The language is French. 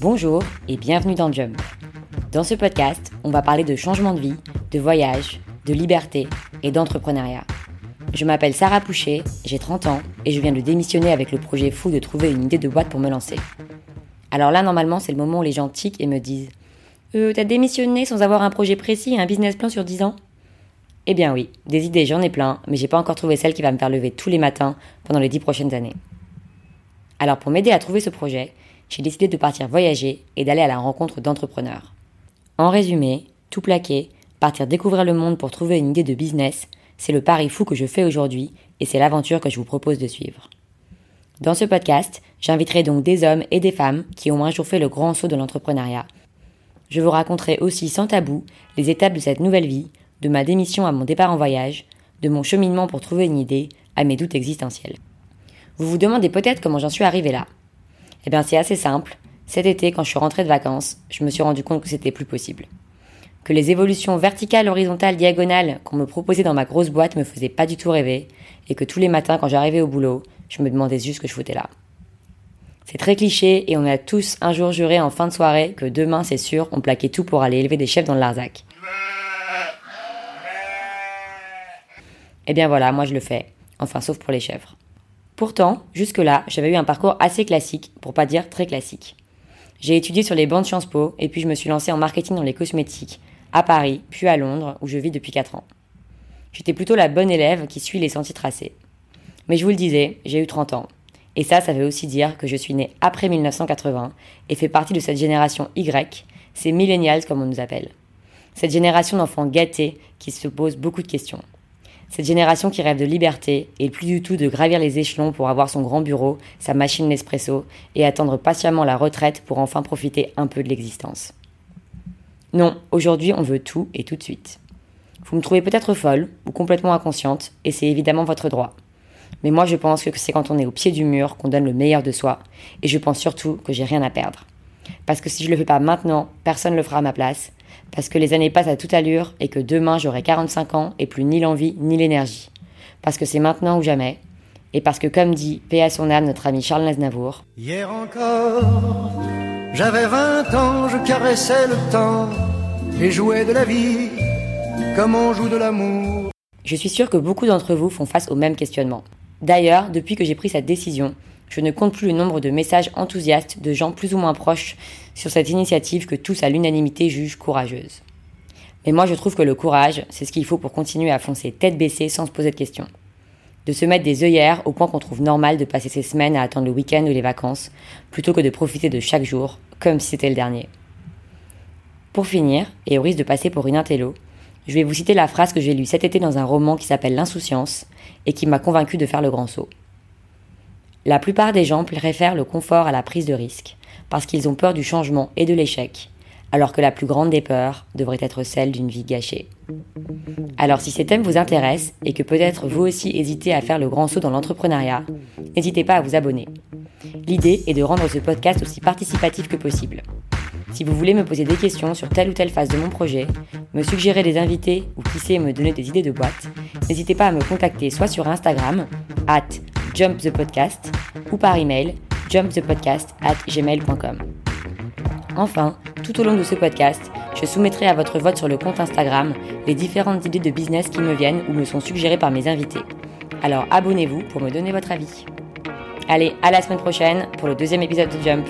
Bonjour et bienvenue dans Jump. Dans ce podcast, on va parler de changement de vie, de voyage, de liberté et d'entrepreneuriat. Je m'appelle Sarah Poucher, j'ai 30 ans et je viens de démissionner avec le projet fou de trouver une idée de boîte pour me lancer. Alors là, normalement, c'est le moment où les gens tiquent et me disent Euh, t'as démissionné sans avoir un projet précis et un business plan sur 10 ans? Eh bien oui, des idées j'en ai plein, mais j'ai pas encore trouvé celle qui va me faire lever tous les matins pendant les 10 prochaines années. Alors pour m'aider à trouver ce projet, j'ai décidé de partir voyager et d'aller à la rencontre d'entrepreneurs. En résumé, tout plaquer, partir découvrir le monde pour trouver une idée de business, c'est le pari fou que je fais aujourd'hui et c'est l'aventure que je vous propose de suivre. Dans ce podcast, j'inviterai donc des hommes et des femmes qui ont un jour fait le grand saut de l'entrepreneuriat. Je vous raconterai aussi sans tabou les étapes de cette nouvelle vie, de ma démission à mon départ en voyage, de mon cheminement pour trouver une idée, à mes doutes existentiels. Vous vous demandez peut-être comment j'en suis arrivé là. Eh bien, c'est assez simple. Cet été, quand je suis rentrée de vacances, je me suis rendu compte que c'était plus possible. Que les évolutions verticales, horizontales, diagonales qu'on me proposait dans ma grosse boîte me faisaient pas du tout rêver, et que tous les matins, quand j'arrivais au boulot, je me demandais juste ce que je foutais là. C'est très cliché et on a tous un jour juré en fin de soirée que demain, c'est sûr, on plaquait tout pour aller élever des chefs dans le Larzac. Eh bien voilà, moi je le fais. Enfin, sauf pour les chèvres. Pourtant, jusque-là, j'avais eu un parcours assez classique, pour pas dire très classique. J'ai étudié sur les bancs de Sciences Po et puis je me suis lancée en marketing dans les cosmétiques, à Paris, puis à Londres, où je vis depuis 4 ans. J'étais plutôt la bonne élève qui suit les sentiers tracés. Mais je vous le disais, j'ai eu 30 ans. Et ça, ça veut aussi dire que je suis née après 1980 et fais partie de cette génération Y, ces millennials comme on nous appelle. Cette génération d'enfants gâtés qui se posent beaucoup de questions. Cette génération qui rêve de liberté et plus du tout de gravir les échelons pour avoir son grand bureau, sa machine Nespresso et attendre patiemment la retraite pour enfin profiter un peu de l'existence. Non, aujourd'hui on veut tout et tout de suite. Vous me trouvez peut-être folle ou complètement inconsciente et c'est évidemment votre droit. Mais moi je pense que c'est quand on est au pied du mur qu'on donne le meilleur de soi et je pense surtout que j'ai rien à perdre. Parce que si je le fais pas maintenant, personne ne le fera à ma place parce que les années passent à toute allure et que demain j'aurai 45 ans et plus ni l'envie ni l'énergie. Parce que c'est maintenant ou jamais. Et parce que comme dit paix à son âme notre ami Charles Naznavour. Hier encore, j'avais 20 ans, je caressais le temps et jouais de la vie comme on joue de l'amour. Je suis sûre que beaucoup d'entre vous font face au même questionnement. D'ailleurs, depuis que j'ai pris cette décision, je ne compte plus le nombre de messages enthousiastes de gens plus ou moins proches sur cette initiative que tous à l'unanimité jugent courageuse. Mais moi je trouve que le courage, c'est ce qu'il faut pour continuer à foncer tête baissée sans se poser de questions. De se mettre des œillères au point qu'on trouve normal de passer ses semaines à attendre le week-end ou les vacances, plutôt que de profiter de chaque jour, comme si c'était le dernier. Pour finir, et au risque de passer pour une intello, je vais vous citer la phrase que j'ai lue cet été dans un roman qui s'appelle L'insouciance et qui m'a convaincu de faire le grand saut. La plupart des gens préfèrent le confort à la prise de risque, parce qu'ils ont peur du changement et de l'échec, alors que la plus grande des peurs devrait être celle d'une vie gâchée. Alors si ces thèmes vous intéressent et que peut-être vous aussi hésitez à faire le grand saut dans l'entrepreneuriat, n'hésitez pas à vous abonner. L'idée est de rendre ce podcast aussi participatif que possible. Si vous voulez me poser des questions sur telle ou telle phase de mon projet, me suggérer des invités ou qui sait me donner des idées de boîte, n'hésitez pas à me contacter soit sur Instagram, at Jump the Podcast ou par email jumpthepodcast at gmail.com. Enfin, tout au long de ce podcast, je soumettrai à votre vote sur le compte Instagram les différentes idées de business qui me viennent ou me sont suggérées par mes invités. Alors abonnez-vous pour me donner votre avis. Allez, à la semaine prochaine pour le deuxième épisode de Jump.